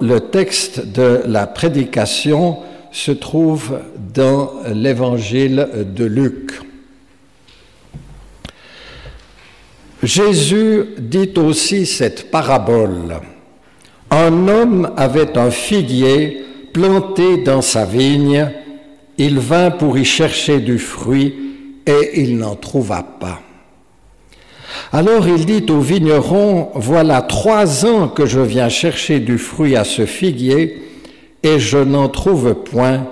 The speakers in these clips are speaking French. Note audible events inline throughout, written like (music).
Le texte de la prédication se trouve dans l'évangile de Luc. Jésus dit aussi cette parabole. Un homme avait un figuier planté dans sa vigne, il vint pour y chercher du fruit et il n'en trouva pas. Alors il dit au vigneron, voilà trois ans que je viens chercher du fruit à ce figuier et je n'en trouve point.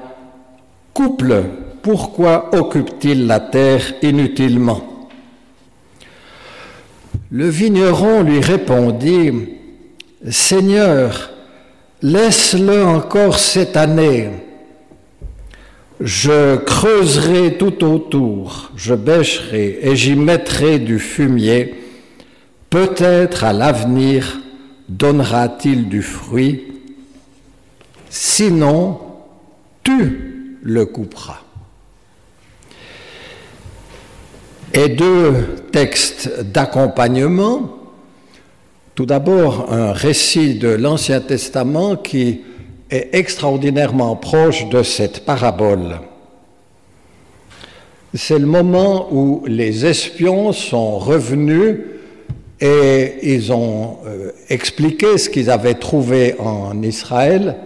Couple, pourquoi occupe-t-il la terre inutilement? Le vigneron lui répondit, Seigneur, laisse-le encore cette année. Je creuserai tout autour, je bêcherai et j'y mettrai du fumier. Peut-être à l'avenir donnera-t-il du fruit. Sinon, tu le couperas. Et deux textes d'accompagnement tout d'abord, un récit de l'Ancien Testament qui est extraordinairement proche de cette parabole. C'est le moment où les espions sont revenus et ils ont euh, expliqué ce qu'ils avaient trouvé en Israël,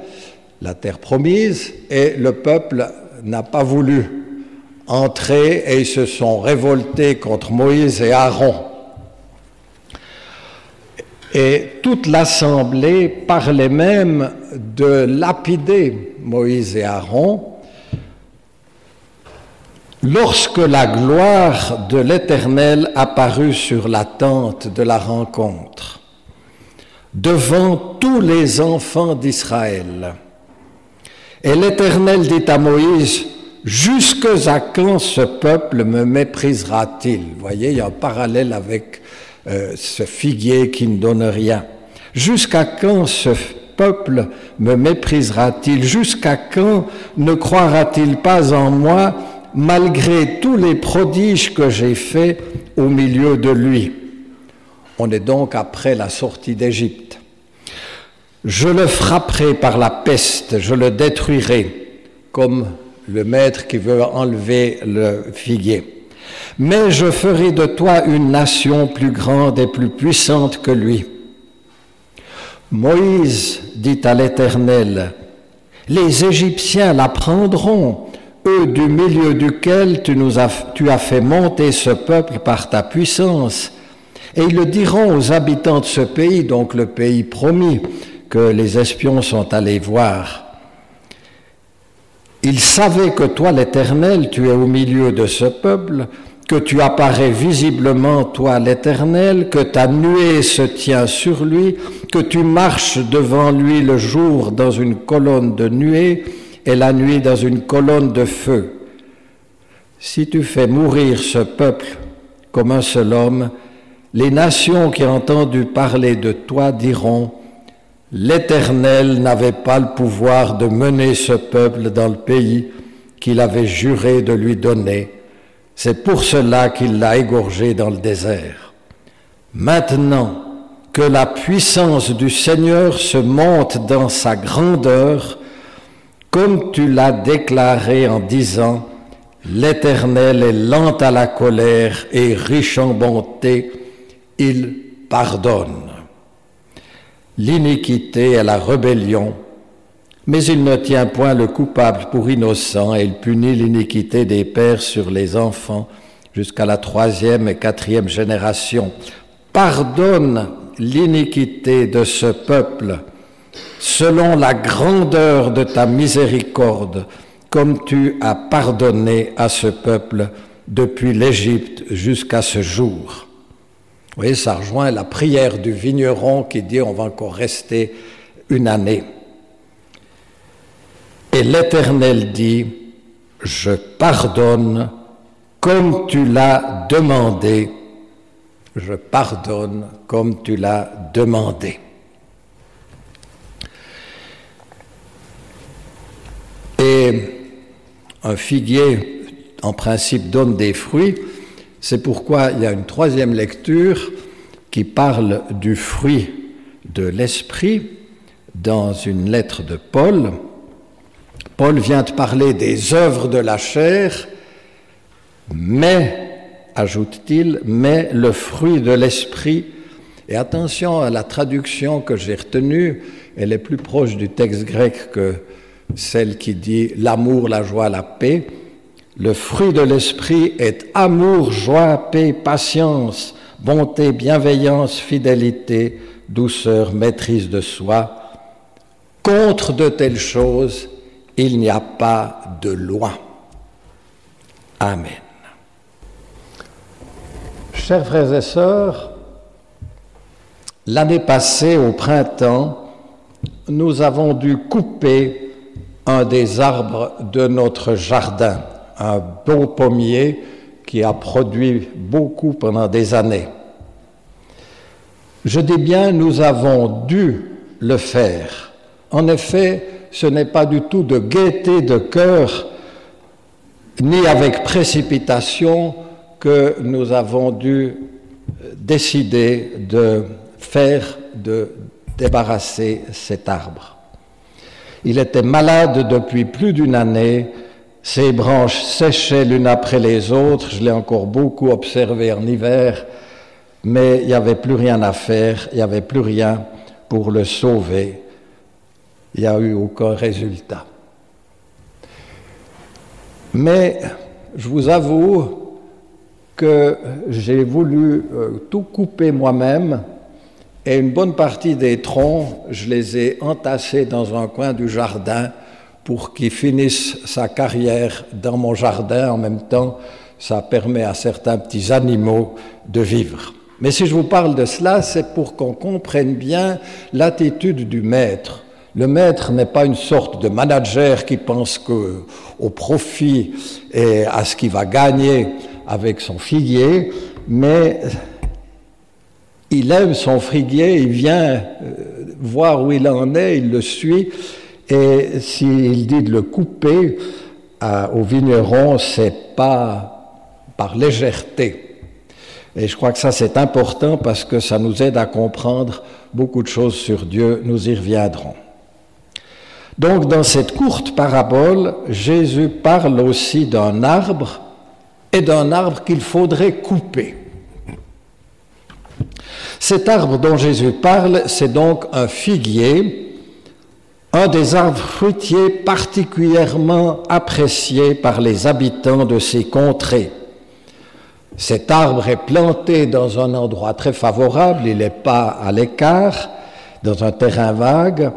la terre promise, et le peuple n'a pas voulu entrer et ils se sont révoltés contre Moïse et Aaron. Et toute l'assemblée parlait même de lapider Moïse et Aaron lorsque la gloire de l'Éternel apparut sur la tente de la rencontre, devant tous les enfants d'Israël. Et l'Éternel dit à Moïse, Jusque à quand ce peuple me méprisera-t-il? Voyez, il y a un parallèle avec euh, ce figuier qui ne donne rien. Jusqu'à quand ce peuple me méprisera-t-il? Jusqu'à quand ne croira-t-il pas en moi malgré tous les prodiges que j'ai faits au milieu de lui? On est donc après la sortie d'Égypte. Je le frapperai par la peste, je le détruirai, comme le maître qui veut enlever le figuier mais je ferai de toi une nation plus grande et plus puissante que lui. Moïse dit à l'Éternel, les Égyptiens la prendront, eux du milieu duquel tu, nous as, tu as fait monter ce peuple par ta puissance, et ils le diront aux habitants de ce pays, donc le pays promis, que les espions sont allés voir. Ils savaient que toi, l'Éternel, tu es au milieu de ce peuple, que tu apparais visiblement, toi l'Éternel, que ta nuée se tient sur lui, que tu marches devant lui le jour dans une colonne de nuée et la nuit dans une colonne de feu. Si tu fais mourir ce peuple comme un seul homme, les nations qui ont entendu parler de toi diront, L'Éternel n'avait pas le pouvoir de mener ce peuple dans le pays qu'il avait juré de lui donner c'est pour cela qu'il l'a égorgé dans le désert. Maintenant que la puissance du Seigneur se monte dans sa grandeur, comme tu l'as déclaré en disant, L'Éternel est lent à la colère et riche en bonté, il pardonne. L'iniquité et la rébellion mais il ne tient point le coupable pour innocent et il punit l'iniquité des pères sur les enfants jusqu'à la troisième et quatrième génération. Pardonne l'iniquité de ce peuple selon la grandeur de ta miséricorde, comme tu as pardonné à ce peuple depuis l'Égypte jusqu'à ce jour. Vous voyez, ça rejoint la prière du vigneron qui dit on va encore rester une année. Et l'Éternel dit, je pardonne comme tu l'as demandé, je pardonne comme tu l'as demandé. Et un figuier, en principe, donne des fruits. C'est pourquoi il y a une troisième lecture qui parle du fruit de l'esprit dans une lettre de Paul. Paul vient de parler des œuvres de la chair, mais, ajoute-t-il, mais le fruit de l'esprit. Et attention à la traduction que j'ai retenue, elle est plus proche du texte grec que celle qui dit l'amour, la joie, la paix. Le fruit de l'esprit est amour, joie, paix, patience, bonté, bienveillance, fidélité, douceur, maîtrise de soi. Contre de telles choses, il n'y a pas de loi. Amen. Chers frères et sœurs, l'année passée, au printemps, nous avons dû couper un des arbres de notre jardin, un beau pommier qui a produit beaucoup pendant des années. Je dis bien, nous avons dû le faire. En effet, ce n'est pas du tout de gaieté de cœur, ni avec précipitation, que nous avons dû décider de faire, de débarrasser cet arbre. Il était malade depuis plus d'une année, ses branches séchaient l'une après les autres, je l'ai encore beaucoup observé en hiver, mais il n'y avait plus rien à faire, il n'y avait plus rien pour le sauver. Il n'y a eu aucun résultat. Mais je vous avoue que j'ai voulu euh, tout couper moi-même et une bonne partie des troncs, je les ai entassés dans un coin du jardin pour qu'il finisse sa carrière dans mon jardin. En même temps, ça permet à certains petits animaux de vivre. Mais si je vous parle de cela, c'est pour qu'on comprenne bien l'attitude du maître. Le maître n'est pas une sorte de manager qui pense que, au profit et à ce qu'il va gagner avec son figuier, mais il aime son figuier, il vient euh, voir où il en est, il le suit, et s'il dit de le couper au vigneron, c'est pas par légèreté. Et je crois que ça c'est important parce que ça nous aide à comprendre beaucoup de choses sur Dieu, nous y reviendrons. Donc dans cette courte parabole, Jésus parle aussi d'un arbre et d'un arbre qu'il faudrait couper. Cet arbre dont Jésus parle, c'est donc un figuier, un des arbres fruitiers particulièrement appréciés par les habitants de ces contrées. Cet arbre est planté dans un endroit très favorable, il n'est pas à l'écart, dans un terrain vague,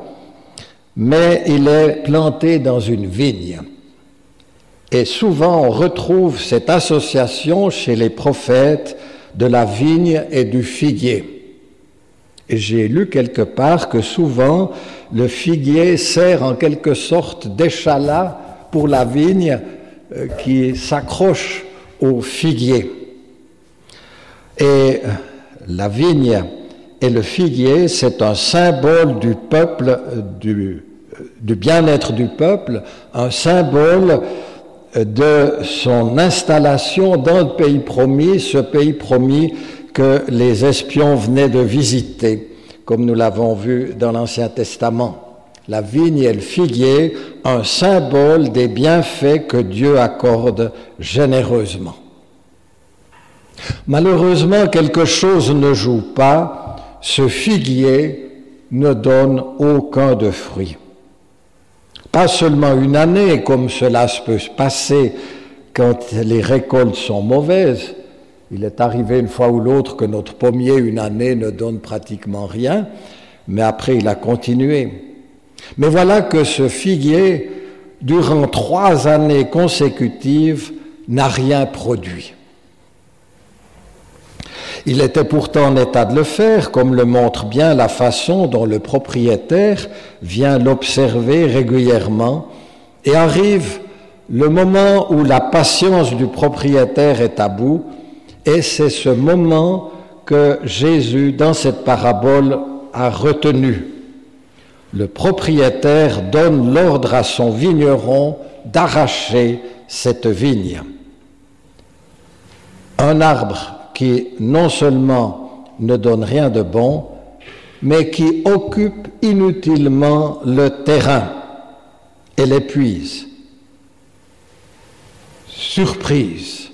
mais il est planté dans une vigne. Et souvent on retrouve cette association chez les prophètes de la vigne et du figuier. J'ai lu quelque part que souvent le figuier sert en quelque sorte d'échalas pour la vigne euh, qui s'accroche au figuier. Et euh, la vigne et le figuier, c'est un symbole du peuple, euh, du bien-être du peuple, un symbole de son installation dans le pays promis, ce pays promis que les espions venaient de visiter, comme nous l'avons vu dans l'Ancien Testament. La vigne et le figuier, un symbole des bienfaits que Dieu accorde généreusement. Malheureusement, quelque chose ne joue pas, ce figuier ne donne aucun de fruits. Pas seulement une année, comme cela peut se passer quand les récoltes sont mauvaises, il est arrivé une fois ou l'autre que notre pommier, une année, ne donne pratiquement rien, mais après il a continué. Mais voilà que ce figuier, durant trois années consécutives, n'a rien produit. Il était pourtant en état de le faire, comme le montre bien la façon dont le propriétaire vient l'observer régulièrement, et arrive le moment où la patience du propriétaire est à bout, et c'est ce moment que Jésus, dans cette parabole, a retenu. Le propriétaire donne l'ordre à son vigneron d'arracher cette vigne. Un arbre qui non seulement ne donne rien de bon, mais qui occupe inutilement le terrain et l'épuise. Surprise,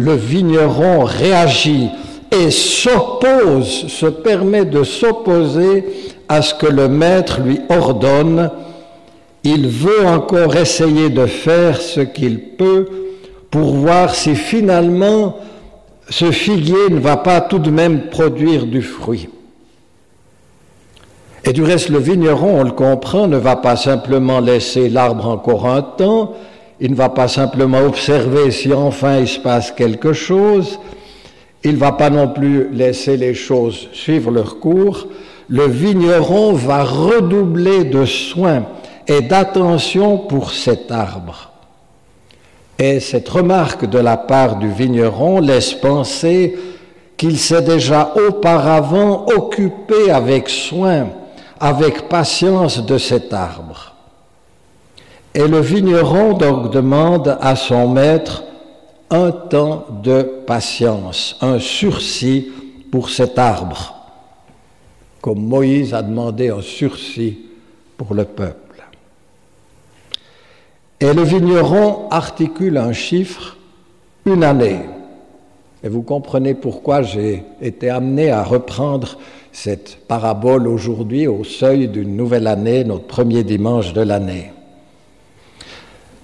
le vigneron réagit et s'oppose, se permet de s'opposer à ce que le maître lui ordonne. Il veut encore essayer de faire ce qu'il peut pour voir si finalement ce figuier ne va pas tout de même produire du fruit. Et du reste, le vigneron, on le comprend, ne va pas simplement laisser l'arbre encore un temps, il ne va pas simplement observer si enfin il se passe quelque chose, il ne va pas non plus laisser les choses suivre leur cours, le vigneron va redoubler de soins et d'attention pour cet arbre. Et cette remarque de la part du vigneron laisse penser qu'il s'est déjà auparavant occupé avec soin, avec patience de cet arbre. Et le vigneron donc demande à son maître un temps de patience, un sursis pour cet arbre, comme Moïse a demandé un sursis pour le peuple. Et le vigneron articule un chiffre, une année. Et vous comprenez pourquoi j'ai été amené à reprendre cette parabole aujourd'hui au seuil d'une nouvelle année, notre premier dimanche de l'année.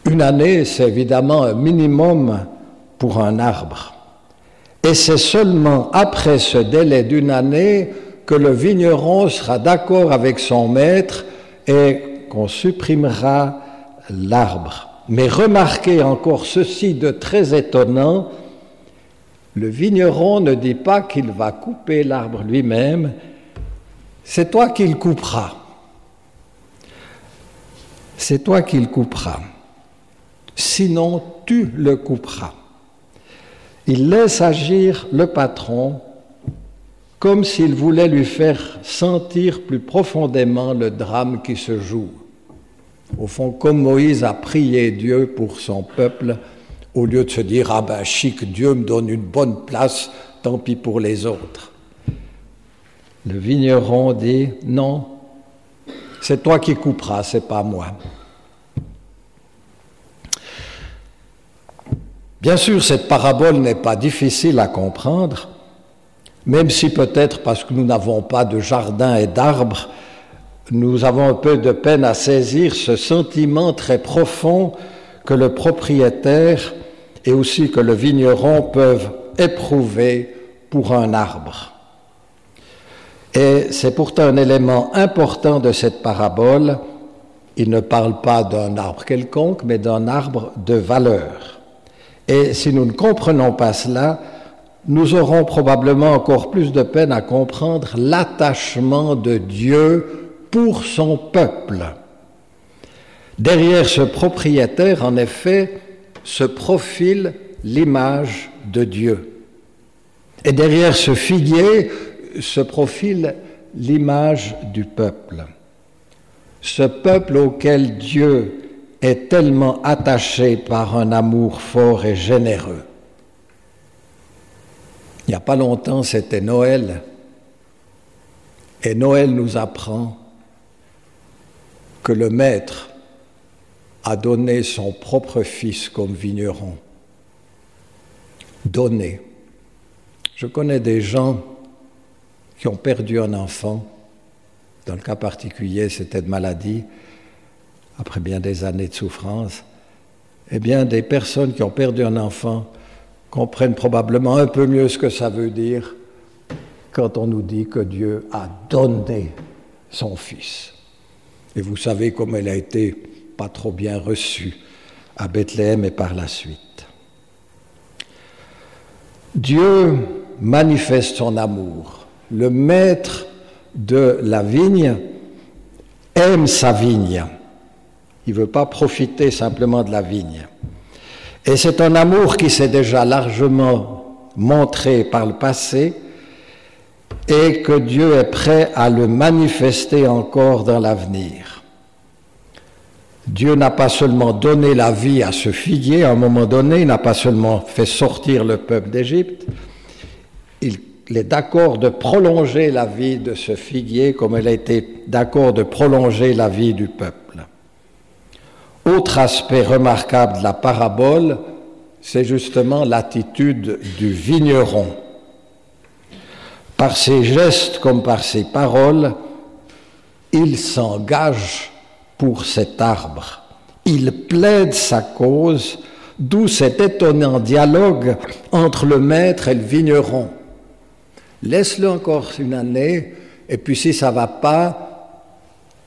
Une année, c'est évidemment un minimum pour un arbre. Et c'est seulement après ce délai d'une année que le vigneron sera d'accord avec son maître et qu'on supprimera l'arbre. Mais remarquez encore ceci de très étonnant, le vigneron ne dit pas qu'il va couper l'arbre lui-même, c'est toi qui le couperas. C'est toi qui le couperas. Sinon, tu le couperas. Il laisse agir le patron comme s'il voulait lui faire sentir plus profondément le drame qui se joue. Au fond, comme Moïse a prié Dieu pour son peuple, au lieu de se dire Ah ben chic, Dieu me donne une bonne place, tant pis pour les autres. Le vigneron dit Non, c'est toi qui couperas, c'est pas moi. Bien sûr, cette parabole n'est pas difficile à comprendre, même si peut-être parce que nous n'avons pas de jardin et d'arbres, nous avons un peu de peine à saisir ce sentiment très profond que le propriétaire et aussi que le vigneron peuvent éprouver pour un arbre. Et c'est pourtant un élément important de cette parabole. Il ne parle pas d'un arbre quelconque, mais d'un arbre de valeur. Et si nous ne comprenons pas cela, nous aurons probablement encore plus de peine à comprendre l'attachement de Dieu pour son peuple. Derrière ce propriétaire, en effet, se profile l'image de Dieu. Et derrière ce figuier se profile l'image du peuple. Ce peuple auquel Dieu est tellement attaché par un amour fort et généreux. Il n'y a pas longtemps, c'était Noël. Et Noël nous apprend que le Maître a donné son propre fils comme vigneron. Donné. Je connais des gens qui ont perdu un enfant. Dans le cas particulier, c'était de maladie, après bien des années de souffrance. Eh bien, des personnes qui ont perdu un enfant comprennent probablement un peu mieux ce que ça veut dire quand on nous dit que Dieu a donné son Fils. Et vous savez comme elle a été pas trop bien reçue à Bethléem et par la suite. Dieu manifeste son amour. Le maître de la vigne aime sa vigne. Il ne veut pas profiter simplement de la vigne. Et c'est un amour qui s'est déjà largement montré par le passé et que Dieu est prêt à le manifester encore dans l'avenir. Dieu n'a pas seulement donné la vie à ce figuier à un moment donné, il n'a pas seulement fait sortir le peuple d'Égypte, il il est d'accord de prolonger la vie de ce figuier comme elle a été d'accord de prolonger la vie du peuple. Autre aspect remarquable de la parabole, c'est justement l'attitude du vigneron. Par ses gestes comme par ses paroles, il s'engage pour cet arbre. Il plaide sa cause, d'où cet étonnant dialogue entre le maître et le vigneron. Laisse-le encore une année, et puis si ça va pas,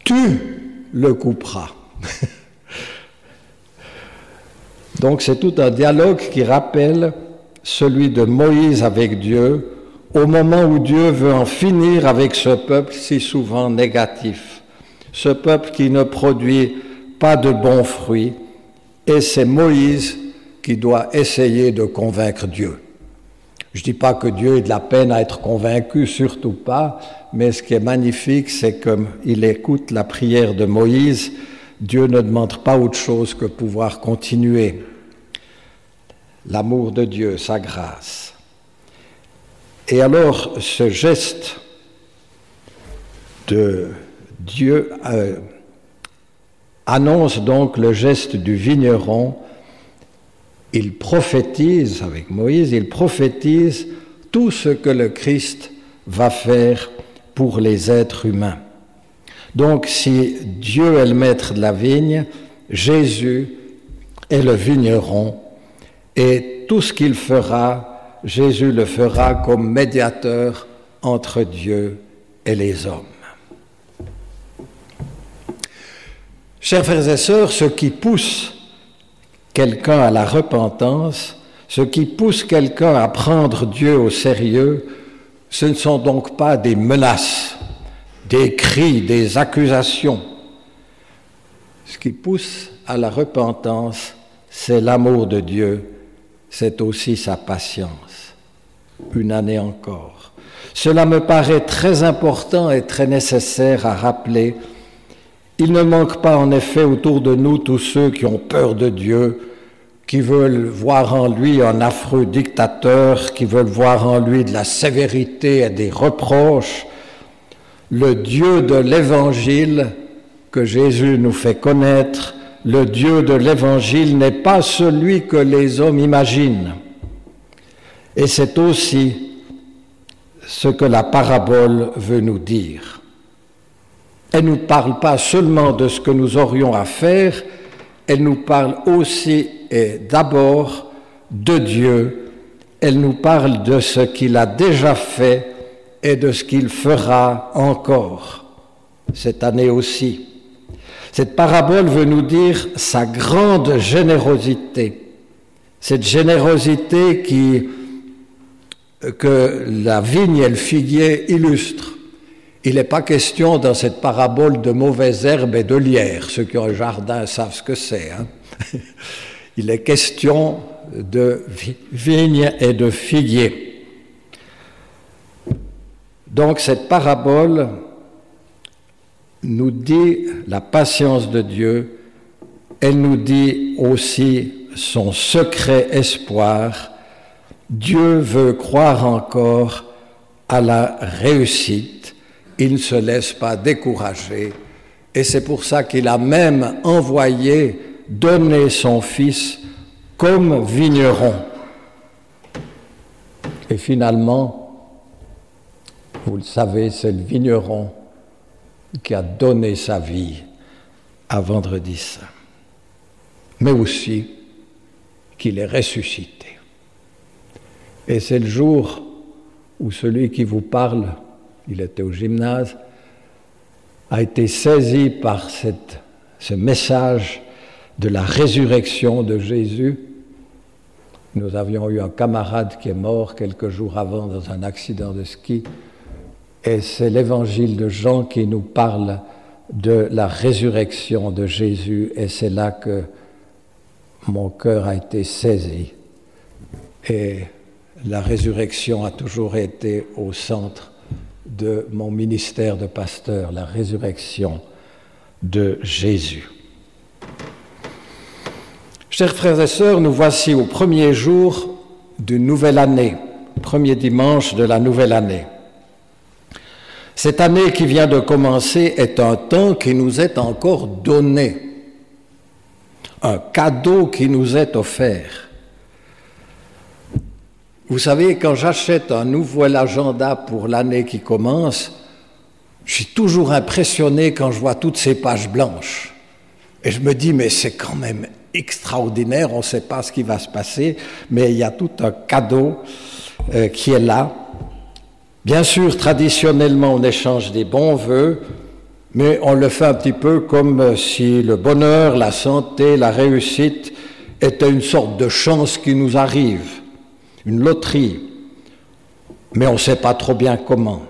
tu le couperas. (laughs) Donc c'est tout un dialogue qui rappelle celui de Moïse avec Dieu au moment où Dieu veut en finir avec ce peuple si souvent négatif, ce peuple qui ne produit pas de bons fruits, et c'est Moïse qui doit essayer de convaincre Dieu. Je ne dis pas que Dieu ait de la peine à être convaincu, surtout pas, mais ce qui est magnifique, c'est qu'il écoute la prière de Moïse, Dieu ne demande pas autre chose que pouvoir continuer. L'amour de Dieu, sa grâce. Et alors, ce geste de Dieu euh, annonce donc le geste du vigneron. Il prophétise, avec Moïse, il prophétise tout ce que le Christ va faire pour les êtres humains. Donc si Dieu est le maître de la vigne, Jésus est le vigneron et tout ce qu'il fera, Jésus le fera comme médiateur entre Dieu et les hommes. Chers frères et sœurs, ce qui pousse quelqu'un à la repentance, ce qui pousse quelqu'un à prendre Dieu au sérieux, ce ne sont donc pas des menaces, des cris, des accusations. Ce qui pousse à la repentance, c'est l'amour de Dieu, c'est aussi sa patience. Une année encore. Cela me paraît très important et très nécessaire à rappeler. Il ne manque pas en effet autour de nous tous ceux qui ont peur de Dieu, qui veulent voir en lui un affreux dictateur, qui veulent voir en lui de la sévérité et des reproches, le Dieu de l'Évangile que Jésus nous fait connaître, le Dieu de l'Évangile n'est pas celui que les hommes imaginent. Et c'est aussi ce que la parabole veut nous dire. Elle ne nous parle pas seulement de ce que nous aurions à faire, elle nous parle aussi et d'abord de Dieu, elle nous parle de ce qu'il a déjà fait et de ce qu'il fera encore cette année aussi. Cette parabole veut nous dire sa grande générosité, cette générosité qui, que la vigne et le figuier illustrent. Il n'est pas question dans cette parabole de mauvaises herbes et de lierre. Ceux qui ont un jardin savent ce que c'est. Hein. (laughs) Il est question de vigne et de figuier. Donc cette parabole nous dit la patience de Dieu, elle nous dit aussi son secret espoir. Dieu veut croire encore à la réussite, il ne se laisse pas décourager, et c'est pour ça qu'il a même envoyé donner son fils comme vigneron. Et finalement, vous le savez, c'est le vigneron qui a donné sa vie à Vendredi Saint, mais aussi qu'il est ressuscité. Et c'est le jour où celui qui vous parle, il était au gymnase, a été saisi par ce message de la résurrection de Jésus. Nous avions eu un camarade qui est mort quelques jours avant dans un accident de ski et c'est l'évangile de Jean qui nous parle de la résurrection de Jésus et c'est là que mon cœur a été saisi. Et la résurrection a toujours été au centre de mon ministère de pasteur, la résurrection de Jésus. Chers frères et sœurs, nous voici au premier jour d'une nouvelle année, premier dimanche de la nouvelle année. Cette année qui vient de commencer est un temps qui nous est encore donné, un cadeau qui nous est offert. Vous savez, quand j'achète un nouvel agenda pour l'année qui commence, je suis toujours impressionné quand je vois toutes ces pages blanches. Et je me dis, mais c'est quand même extraordinaire, on ne sait pas ce qui va se passer, mais il y a tout un cadeau euh, qui est là. Bien sûr, traditionnellement, on échange des bons voeux, mais on le fait un petit peu comme si le bonheur, la santé, la réussite étaient une sorte de chance qui nous arrive, une loterie, mais on ne sait pas trop bien comment.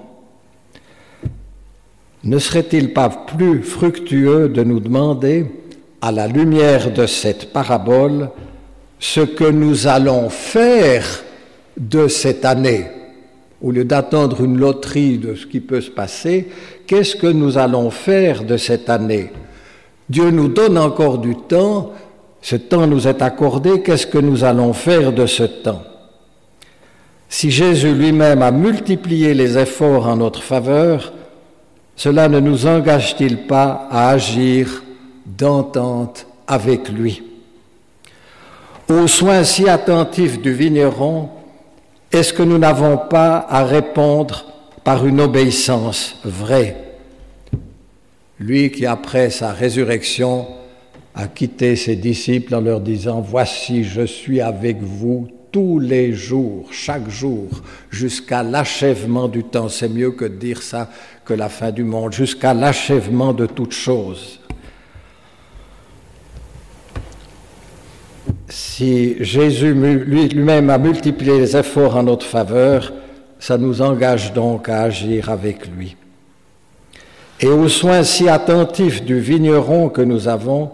Ne serait-il pas plus fructueux de nous demander, à la lumière de cette parabole, ce que nous allons faire de cette année? Au lieu d'attendre une loterie de ce qui peut se passer, qu'est-ce que nous allons faire de cette année? Dieu nous donne encore du temps, ce temps nous est accordé, qu'est-ce que nous allons faire de ce temps? Si Jésus lui-même a multiplié les efforts en notre faveur, cela ne nous engage-t-il pas à agir d'entente avec lui? Aux soins si attentifs du vigneron, est-ce que nous n'avons pas à répondre par une obéissance vraie? Lui qui, après sa résurrection, a quitté ses disciples en leur disant, Voici, je suis avec vous tous les jours, chaque jour, jusqu'à l'achèvement du temps. C'est mieux que dire ça que la fin du monde, jusqu'à l'achèvement de toutes choses. Si Jésus lui-même a multiplié les efforts en notre faveur, ça nous engage donc à agir avec lui. Et aux soins si attentifs du vigneron que nous avons,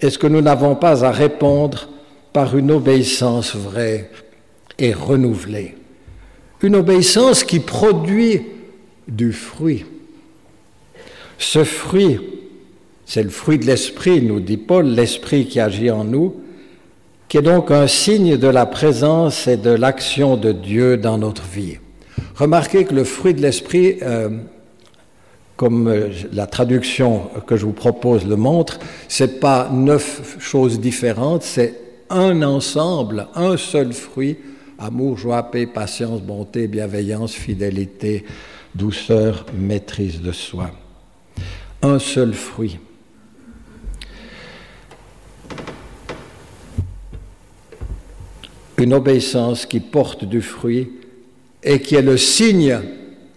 est-ce que nous n'avons pas à répondre par une obéissance vraie et renouvelée? Une obéissance qui produit du fruit. Ce fruit, c'est le fruit de l'esprit, nous dit Paul, l'esprit qui agit en nous, qui est donc un signe de la présence et de l'action de Dieu dans notre vie. Remarquez que le fruit de l'esprit, euh, comme euh, la traduction que je vous propose le montre, c'est pas neuf choses différentes, c'est un ensemble, un seul fruit amour, joie, paix, patience, bonté, bienveillance, fidélité, douceur, maîtrise de soi. Un seul fruit. Une obéissance qui porte du fruit et qui est le signe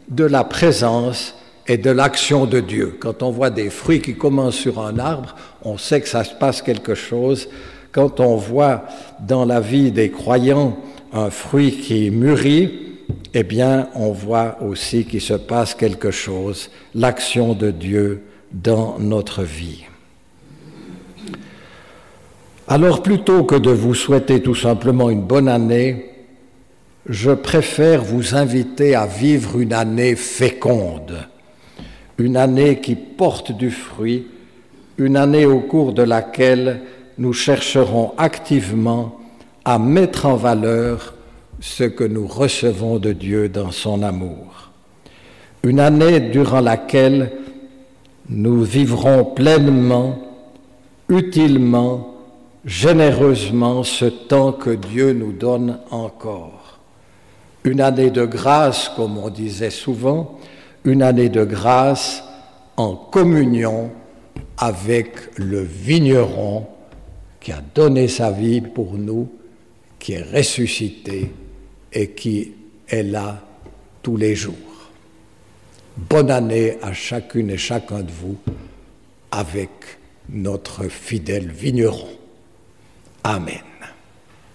de la présence et de l'action de Dieu. Quand on voit des fruits qui commencent sur un arbre, on sait que ça se passe quelque chose. Quand on voit dans la vie des croyants un fruit qui mûrit, eh bien, on voit aussi qu'il se passe quelque chose, l'action de Dieu dans notre vie. Alors plutôt que de vous souhaiter tout simplement une bonne année, je préfère vous inviter à vivre une année féconde, une année qui porte du fruit, une année au cours de laquelle nous chercherons activement à mettre en valeur ce que nous recevons de Dieu dans son amour. Une année durant laquelle nous vivrons pleinement, utilement, généreusement ce temps que Dieu nous donne encore. Une année de grâce, comme on disait souvent, une année de grâce en communion avec le vigneron qui a donné sa vie pour nous, qui est ressuscité et qui est là tous les jours. Bonne année à chacune et chacun de vous avec notre fidèle vigneron. Amen.